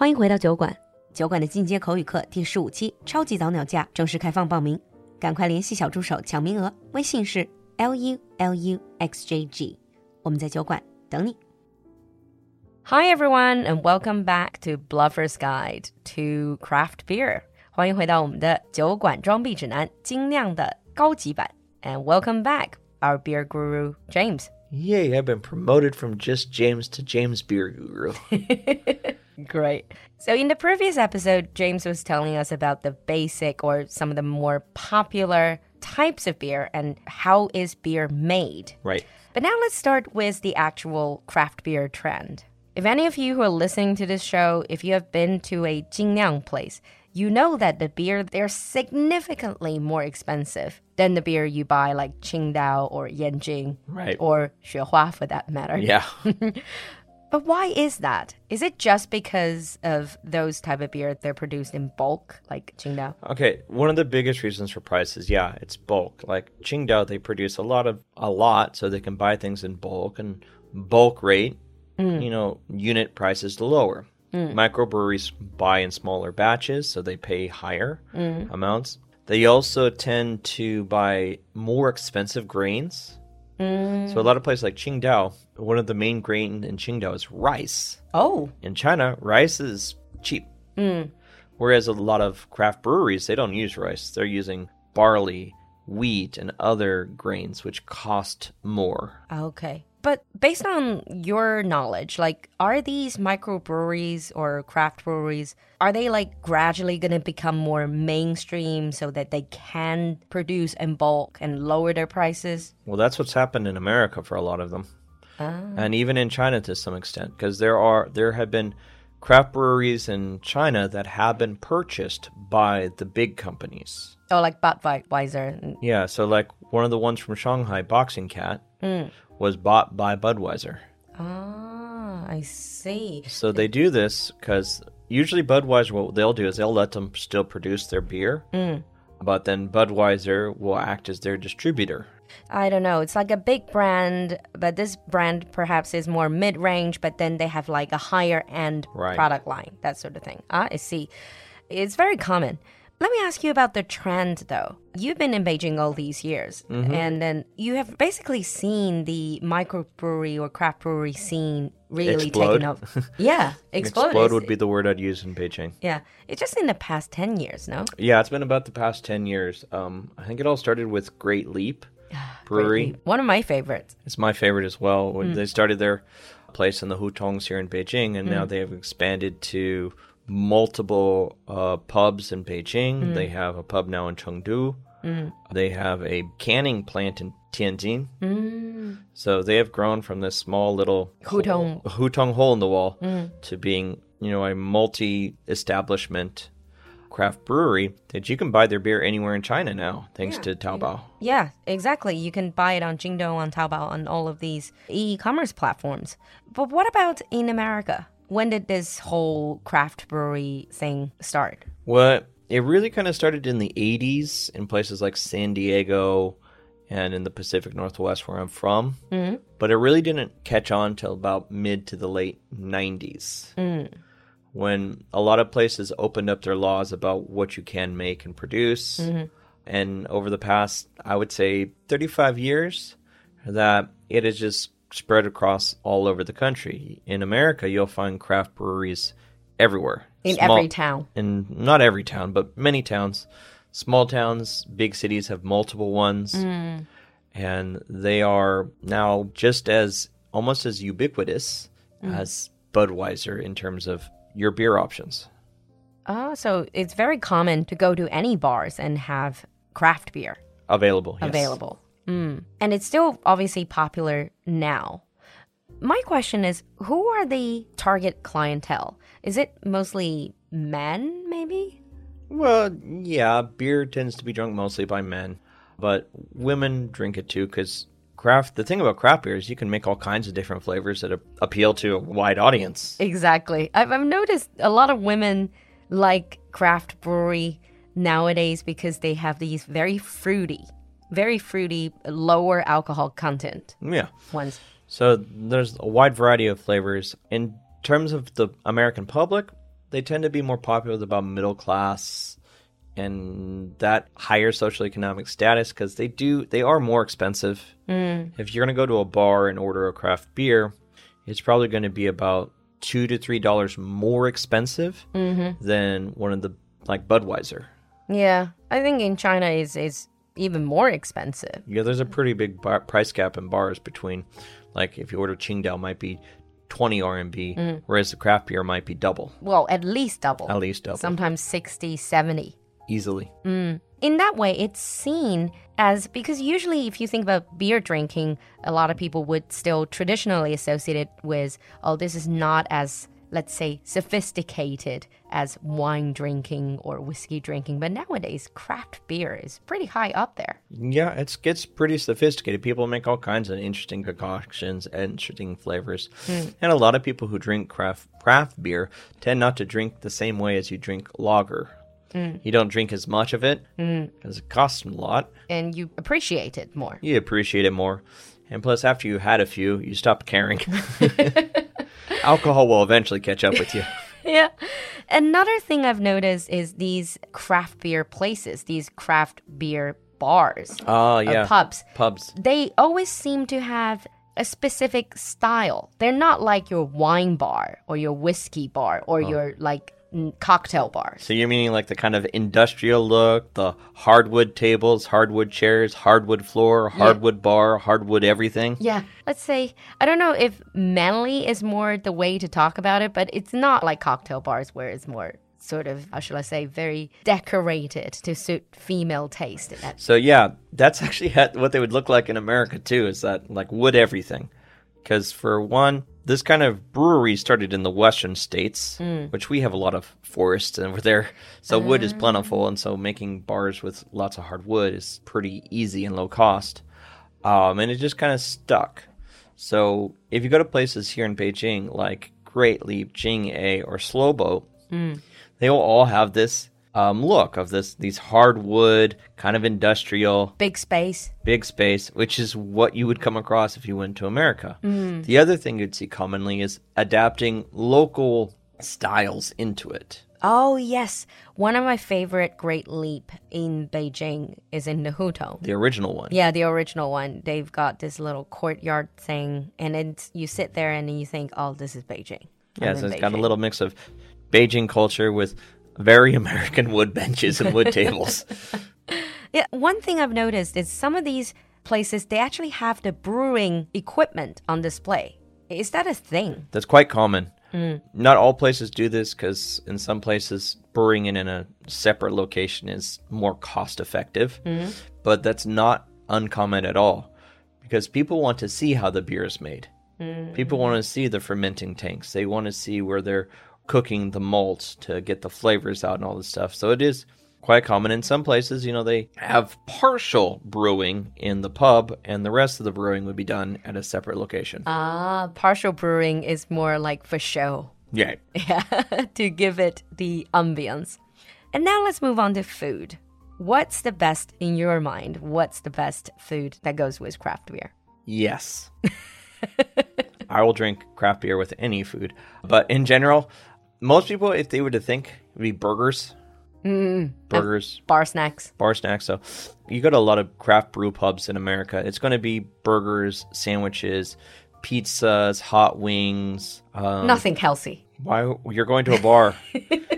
欢迎回到酒馆，酒馆的进阶口语课第十五期超级早鸟价正式开放报名，赶快联系小助手抢名额，微信是 l u l u x j g，我们在酒馆等你。Hi everyone and welcome back to Bluffer's Guide to Craft Beer。欢迎回到我们的酒馆装逼指南精酿的高级版。And welcome back our beer guru James. Yay, I've been promoted from just James to James Beer Guru. Great. So, in the previous episode, James was telling us about the basic or some of the more popular types of beer and how is beer made. Right. But now let's start with the actual craft beer trend. If any of you who are listening to this show, if you have been to a Jingniang place, you know that the beer they're significantly more expensive than the beer you buy like Qingdao or Yanjing Right. or Xuehua for that matter. Yeah. But why is that? Is it just because of those type of beer they're produced in bulk like Qingdao? okay, one of the biggest reasons for price is yeah, it's bulk. Like Qingdao, they produce a lot of a lot so they can buy things in bulk and bulk rate, Mm. you know, unit prices lower. Mm. Microbreweries buy in smaller batches, so they pay higher mm. amounts. They also tend to buy more expensive grains. So a lot of places like Qingdao, one of the main grain in Qingdao is rice. Oh, In China, rice is cheap. Whereas a lot of craft breweries, they don't use rice. They're using barley, wheat, and other grains, which cost more. Ah, okay. But based on your knowledge, like are these microbreweries or craft breweries are they like gradually going to become more mainstream so that they can produce in bulk and lower their prices? Well, that's what's happened in America for a lot of them, ah. and even in China to some extent, because there are there have been craft breweries in China that have been purchased by the big companies. Oh, like Budweiser. Yeah, so like one of the ones from Shanghai, Boxing Cat, hmm. Was bought by Budweiser. Ah, I see. So they do this because usually Budweiser, what they'll do is they'll let them still produce their beer, but then Budweiser will act as their distributor. I don't know. It's like a big brand, but this brand perhaps is more mid range, but then they have like a higher end Right. product line, that sort of thing. Ah, I see. It's very common. Let me ask you about the trend though. You've been in Beijing all these years, mm-hmm. and then you have basically seen the microbrewery or craft brewery scene really Explode. taking up. Yeah, explode. Explode would be the word I'd use in Beijing. Yeah, it's just in the past 10 years, no? Yeah, it's been about the past 10 years. Um, I think it all started with Great Leap Brewery. One of my favorites. It's my favorite as well. When mm. they started their place in the Hutongs here in Beijing, and now mm. they have expanded to multiple uh, pubs in Beijing. Mm. They have a pub now in Chengdu. Mm. They have a canning plant in Tianjin. Mm. So they have grown from this small little Hutong. Hutong hole in the wall to being, you know, a multi-establishment craft brewery that you can buy their beer anywhere in China now, thanks to Taobao. Yeah, exactly. You can buy it on Jingdong, on Taobao, on all of these e-commerce platforms. But what about in America? When did this whole craft brewery thing start? Well, it really kind of started in the 80s in places like San Diego and in the Pacific Northwest where I'm from. Mm-hmm. But it really didn't catch on till about mid to the late 90s. When a lot of places opened up their laws about what you can make and produce. And over the past, I would say, 35 years, that it has just spread across all over the country. In America, you'll find craft breweries everywhere. In Small- every town. in not every town, but many towns. Small towns, big cities have multiple ones. Mm. And they are now just as almost as ubiquitous mm. as Budweiser in terms of your beer options. Oh, so it's very common to go to any bars and have craft beer Available. yes. available. Mm. And it's still obviously popular now. My question is who are the target clientele? Is it mostly men, maybe? Well, yeah, beer tends to be drunk mostly by men, but women drink it too because craft. The thing about craft beer is you can make all kinds of different flavors that a- appeal to a wide audience. Exactly. I've, I've noticed a lot of women like craft brewery nowadays because they have these very fruity, very fruity, lower alcohol content Yeah. ones. So there's a wide variety of flavors. In terms of the American public, they tend to be more popular with about middle class and that higher social economic status because they do they are more expensive. Mm. If you're going to go to a bar and order a craft beer, it's probably going to be about two to three dollars more expensive mm-hmm. than one of the like Budweiser. Yeah, I think in China is is even more expensive. Yeah, there's a pretty big bar- price gap in bars between, like if you order Qingdao, might be 20 RMB, mm. whereas the craft beer might be double. Well, at least double. At least double. Sometimes 60, 70. Easily. Mm. In that way, it's seen as because usually, if you think about beer drinking, a lot of people would still traditionally associate it with, oh, this is not as let's say, sophisticated as wine drinking or whiskey drinking. But nowadays, craft beer is pretty high up there. Yeah, it gets pretty sophisticated. People make all kinds of interesting concoctions, interesting flavors. Mm. And a lot of people who drink craft craft beer tend not to drink the same way as you drink lager. Mm. You don't drink as much of it because mm. it costs a lot. And you appreciate it more. You appreciate it more. And plus, after you had a few, you stop caring. Alcohol will eventually catch up with you. yeah. Another thing I've noticed is these craft beer places, these craft beer bars. Oh, yeah. pubs. Pubs. They always seem to have a specific style. They're not like your wine bar or your whiskey bar or oh. your like cocktail bars. So you're meaning like the kind of industrial look, the hardwood tables, hardwood chairs, hardwood floor, hardwood yeah. bar, hardwood everything? Yeah. Let's say, I don't know if manly is more the way to talk about it, but it's not like cocktail bars where it's more sort of, how shall I say, very decorated to suit female taste. So yeah, that's actually what they would look like in America too, is that like wood everything. Because for one, this kind of brewery started in the western states, mm. which we have a lot of forests over there. So uh. wood is plentiful, and so making bars with lots of hard wood is pretty easy and low cost. Um, and it just kind of stuck. So if you go to places here in Beijing like Great Leap, Jing-A, or Slow Boat, mm. they will all have this um, look of this these hardwood kind of industrial big space. Big space which is what you would come across if you went to america. Mm. the other thing you'd see commonly is adapting local styles into it. Oh yes. One of my favorite great leap in beijing is in the Hutong. the original one. Yeah the original one. They've got this little courtyard thing and it's you sit there and you think oh this is beijing. Yeah so it's beijing. got a little mix of beijing culture with very American wood benches and wood tables. Yeah, one thing I've noticed is some of these places they actually have the brewing equipment on display. Is that a thing? That's quite common. Mm. Not all places do this because in some places brewing it in a separate location is more cost effective, mm. but that's not uncommon at all because people want to see how the beer is made. Mm. People want to see the fermenting tanks. They want to see where they're cooking the malts to get the flavors out and all this stuff. So it is quite common in some places. You know, they have partial brewing in the pub, and the rest of the brewing would be done at a separate location. Ah, partial brewing is more like for show. Yeah. Yeah, to give it the ambience. And now let's move on to food. What's the best in your mind? What's the best food that goes with craft beer? Yes. I will drink craft beer with any food. But in general, most people, if they were to think, would be burgers. Mm, burgers, bar snacks, bar snacks. So you go to a lot of craft brew pubs in America. It's going to be burgers, sandwiches, pizzas, hot wings. Um, Nothing healthy. Why you're going to a bar?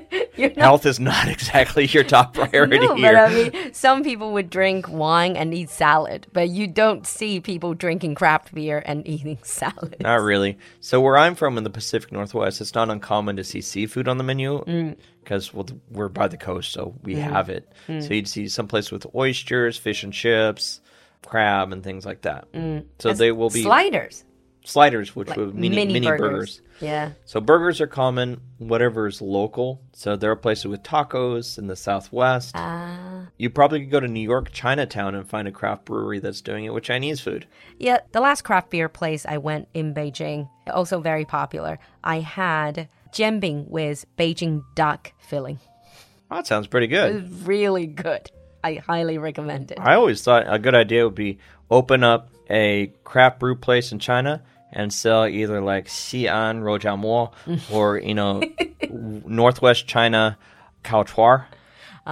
Health is not exactly your top priority no, here. But I mean, some people would drink wine and eat salad, but you don't see people drinking craft beer and eating salad. Not really. So where I'm from in the Pacific Northwest, it's not uncommon to see seafood on the menu because mm. well, we're by the coast, so we mm. have it. Mm. So you'd see some place with oysters, fish and chips, crab, and things like that. Mm. So As they will be sliders sliders, which like would mini, mini, mini burgers. burgers. Yeah. So burgers are common, whatever is local. So there are places with tacos in the Southwest. Uh, you probably could go to New York, Chinatown, and find a craft brewery that's doing it with Chinese food. Yeah, the last craft beer place I went in Beijing, also very popular. I had jianbing with Beijing duck filling. Oh, that sounds pretty good. It was really good. I highly recommend it. I always thought a good idea would be open up a craft brew place in China and sell either like Xi'an Roujiamo or, you know, Northwest China Kaochuar. Uh,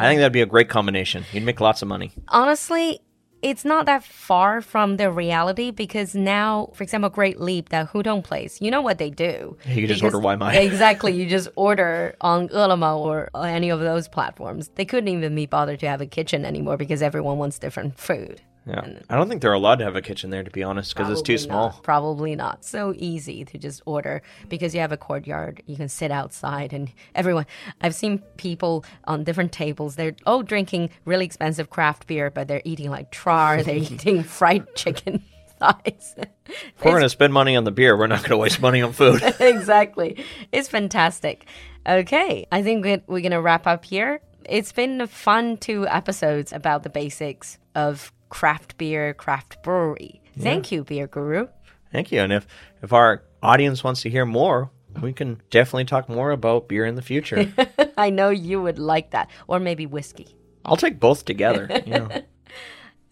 I think that'd be a great combination. You'd make lots of money. honestly, it's not that far from the reality because now, for example, Great Leap, that Hutong place, you know what they do. You just Because- order Waimai. exactly. You just order on Ele.me or any of those platforms. They couldn't even be bothered to have a kitchen anymore because everyone wants different food. Yeah. I don't think they're allowed to have a kitchen there, to be honest, because it's too small. not. Probably not. So easy to just order because you have a courtyard. You can sit outside and everyone. I've seen people on different tables. They're all drinking really expensive craft beer, but they're eating like char. They're eating fried chicken thighs. If we're going to spend money on the beer, we're not going to waste money on food. exactly. It's fantastic. Okay, I think we- we're going to wrap up here. It's been a fun two episodes about the basics of craft beer, craft brewery. Thank you, Beer Guru. Thank you. And if, if our audience wants to hear more, we can definitely talk more about beer in the future. I know you would like that. Or maybe whiskey. I'll take both together. You know.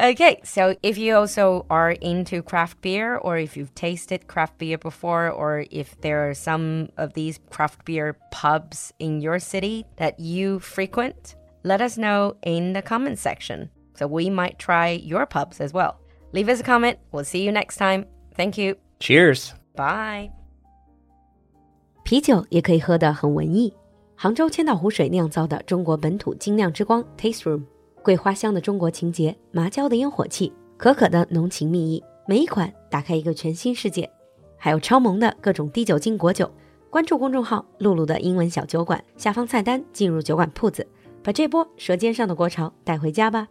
Okay, so if you also are into craft beer, or if you've tasted craft beer before, or if there are some of these craft beer pubs in your city that you frequent, let us know in the comment section. So we might try your pubs as well. Leave us a comment. We'll see you next time. Thank you. Cheers. Bye. 啤酒也可以喝得很文艺。杭州千岛湖水酿造的中国本土精酿之光 Taste Room，桂花香的中国情节，麻椒的烟火气，可可的浓情蜜意，每一款打开一个全新世界。还有超萌的各种低酒精果酒。关注公众号“露露的英文小酒馆”，下方菜单进入酒馆铺子，把这波舌尖上的国潮带回家吧。